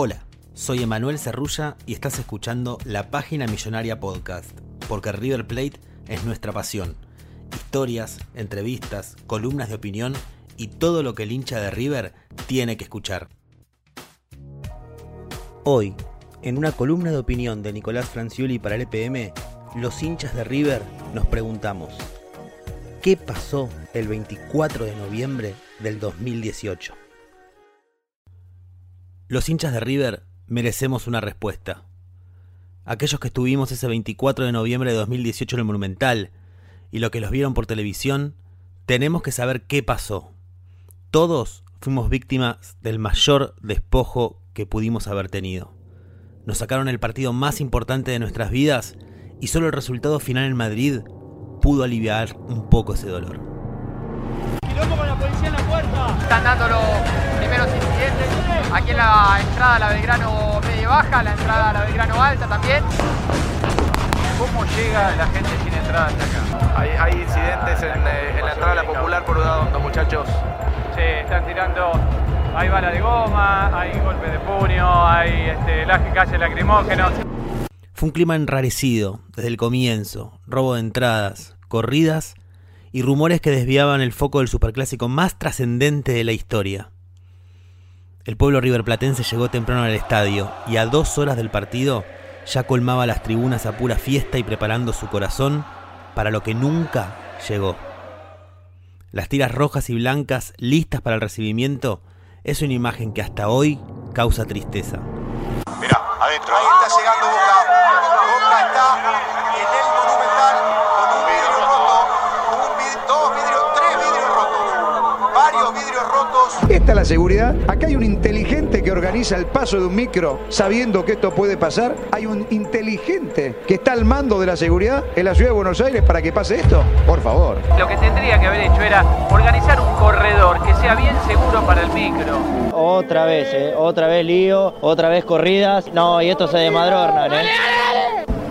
Hola, soy Emanuel Cerrulla y estás escuchando la Página Millonaria Podcast, porque River Plate es nuestra pasión. Historias, entrevistas, columnas de opinión y todo lo que el hincha de River tiene que escuchar. Hoy, en una columna de opinión de Nicolás Franciuli para el EPM, los hinchas de River nos preguntamos, ¿qué pasó el 24 de noviembre del 2018? Los hinchas de River merecemos una respuesta. Aquellos que estuvimos ese 24 de noviembre de 2018 en el Monumental y los que los vieron por televisión, tenemos que saber qué pasó. Todos fuimos víctimas del mayor despojo que pudimos haber tenido. Nos sacaron el partido más importante de nuestras vidas y solo el resultado final en Madrid pudo aliviar un poco ese dolor. Están incidentes. Aquí en la entrada a la Belgrano media baja, la entrada a la Belgrano alta también. ¿Cómo llega la gente sin entrada hasta acá? Hay, hay incidentes en, eh, en la entrada a la popular por Udaondo, muchachos. Sí, están tirando. Hay bala de goma, hay golpes de puño, hay este, laje calle lacrimógenos. Fue un clima enrarecido desde el comienzo, robo de entradas, corridas y rumores que desviaban el foco del superclásico más trascendente de la historia. El pueblo riverplatense llegó temprano al estadio y a dos horas del partido ya colmaba las tribunas a pura fiesta y preparando su corazón para lo que nunca llegó. Las tiras rojas y blancas listas para el recibimiento es una imagen que hasta hoy causa tristeza. Mira, adentro. Ahí está llegando Boca. Boca está en el Monumental Esta es la seguridad. Acá hay un inteligente que organiza el paso de un micro sabiendo que esto puede pasar. Hay un inteligente que está al mando de la seguridad en la ciudad de Buenos Aires para que pase esto. Por favor. Lo que tendría que haber hecho era organizar un corredor que sea bien seguro para el micro. Otra vez, eh, otra vez lío, otra vez corridas. No, y esto se desmadrornan, ¿eh?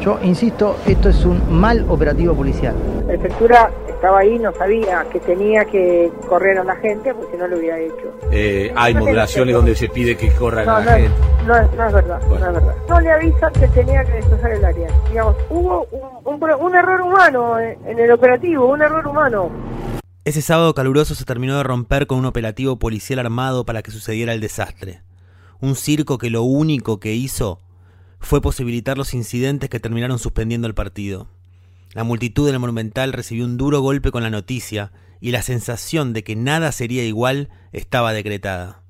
Yo insisto, esto es un mal operativo policial. La prefectura estaba ahí, no sabía que tenía que correr a la gente porque no lo hubiera hecho. Eh, hay modulaciones donde se pide que corran No, a no, la es, gente. no, es, no es verdad, no es verdad. No le avisan que tenía que destrozar el área. Digamos, hubo un, un pro- un error humano en, en el operativo, un error humano. Ese sábado caluroso se terminó de romper con un operativo policial armado para que sucediera el desastre. Un circo que lo único que hizo fue posibilitar los incidentes que terminaron suspendiendo el partido. La multitud en el Monumental recibió un duro golpe con la noticia y la sensación de que nada sería igual estaba decretada.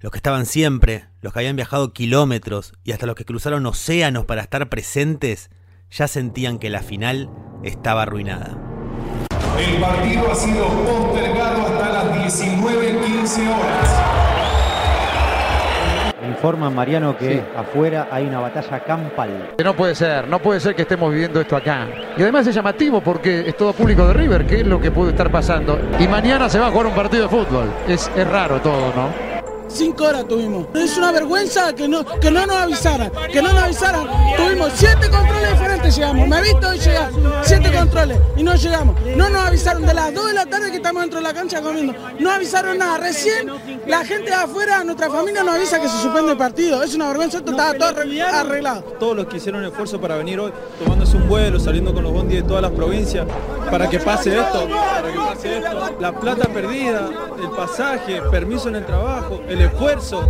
Los que estaban siempre, los que habían viajado kilómetros y hasta los que cruzaron océanos para estar presentes, ya sentían que la final estaba arruinada. El partido ha sido postergado hasta las 19.15 horas. Informa Mariano que afuera hay una batalla campal. No puede ser, no puede ser que estemos viviendo esto acá. Y además es llamativo porque es todo público de River, ¿qué es lo que puede estar pasando? Y mañana se va a jugar un partido de fútbol. Es, es raro todo, ¿no? Cinco horas tuvimos. Es una vergüenza que no, que no nos avisaran, que no nos avisaran. Tuvimos siete controles diferentes, llegamos. Me he visto hoy llegar, siete controles y no llegamos. No nos avisaron de las 2 de la tarde que estamos dentro de la cancha comiendo. No avisaron nada. Recién la gente de afuera, nuestra familia nos avisa que se suspende el partido. Es una vergüenza, esto estaba todo arreglado. Todos los que hicieron esfuerzo para venir hoy, tomándose un vuelo, saliendo con los bondis de todas las provincias, para que pase esto, para que pase esto. La plata perdida, el pasaje, permiso en el trabajo, el esfuerzo.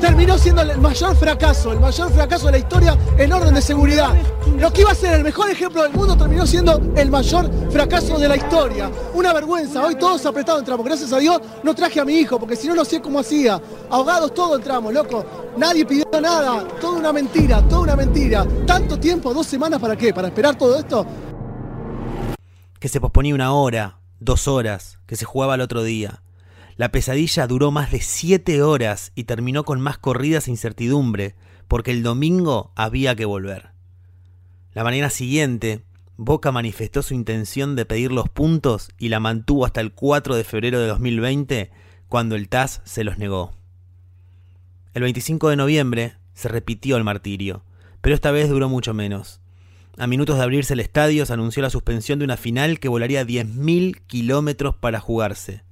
Terminó siendo el mayor fracaso, el mayor fracaso de la historia en orden de seguridad. Lo que iba a ser el mejor ejemplo del mundo terminó siendo el mayor fracaso de la historia. Una vergüenza, hoy todos apretados entramos. Gracias a Dios no traje a mi hijo, porque si no, no sé cómo hacía. Ahogados todos entramos, loco. Nadie pidió nada, toda una mentira, toda una mentira. ¿Tanto tiempo? ¿Dos semanas para qué? ¿Para esperar todo esto? Que se posponía una hora, dos horas, que se jugaba el otro día. La pesadilla duró más de siete horas y terminó con más corridas e incertidumbre, porque el domingo había que volver. La mañana siguiente, Boca manifestó su intención de pedir los puntos y la mantuvo hasta el 4 de febrero de 2020, cuando el TAS se los negó. El 25 de noviembre se repitió el martirio, pero esta vez duró mucho menos. A minutos de abrirse el estadio se anunció la suspensión de una final que volaría 10.000 kilómetros para jugarse.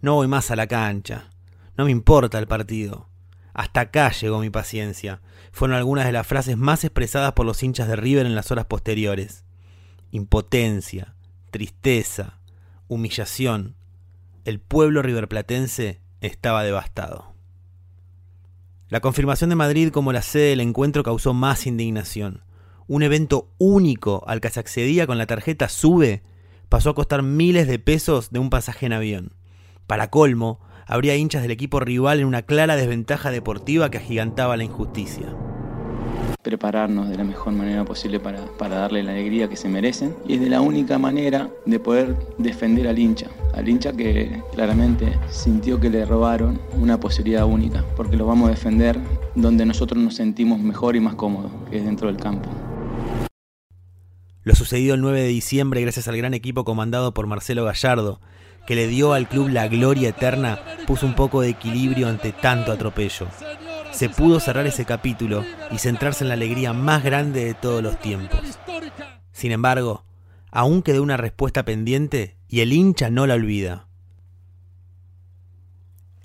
No voy más a la cancha. No me importa el partido. Hasta acá llegó mi paciencia. Fueron algunas de las frases más expresadas por los hinchas de River en las horas posteriores impotencia, tristeza, humillación, el pueblo riverplatense estaba devastado. La confirmación de Madrid como la sede del encuentro causó más indignación. Un evento único al que se accedía con la tarjeta SUBE pasó a costar miles de pesos de un pasaje en avión. Para colmo, habría hinchas del equipo rival en una clara desventaja deportiva que agigantaba la injusticia. Prepararnos de la mejor manera posible para, para darle la alegría que se merecen. Y es de la única manera de poder defender al hincha, al hincha que claramente sintió que le robaron una posibilidad única, porque lo vamos a defender donde nosotros nos sentimos mejor y más cómodos, que es dentro del campo. Lo sucedido el 9 de diciembre gracias al gran equipo comandado por Marcelo Gallardo, que le dio al club la gloria eterna, puso un poco de equilibrio ante tanto atropello se pudo cerrar ese capítulo y centrarse en la alegría más grande de todos los tiempos. Sin embargo, aún quedó una respuesta pendiente y el hincha no la olvida.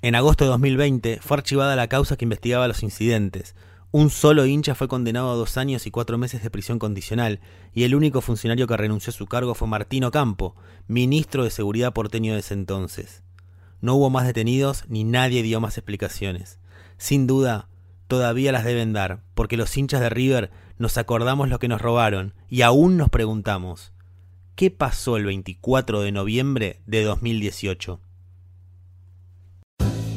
En agosto de 2020 fue archivada la causa que investigaba los incidentes. Un solo hincha fue condenado a dos años y cuatro meses de prisión condicional, y el único funcionario que renunció a su cargo fue Martino Campo, ministro de Seguridad porteño de ese entonces. No hubo más detenidos ni nadie dio más explicaciones sin duda, todavía las deben dar, porque los hinchas de River nos acordamos lo que nos robaron y aún nos preguntamos, ¿qué pasó el 24 de noviembre de 2018?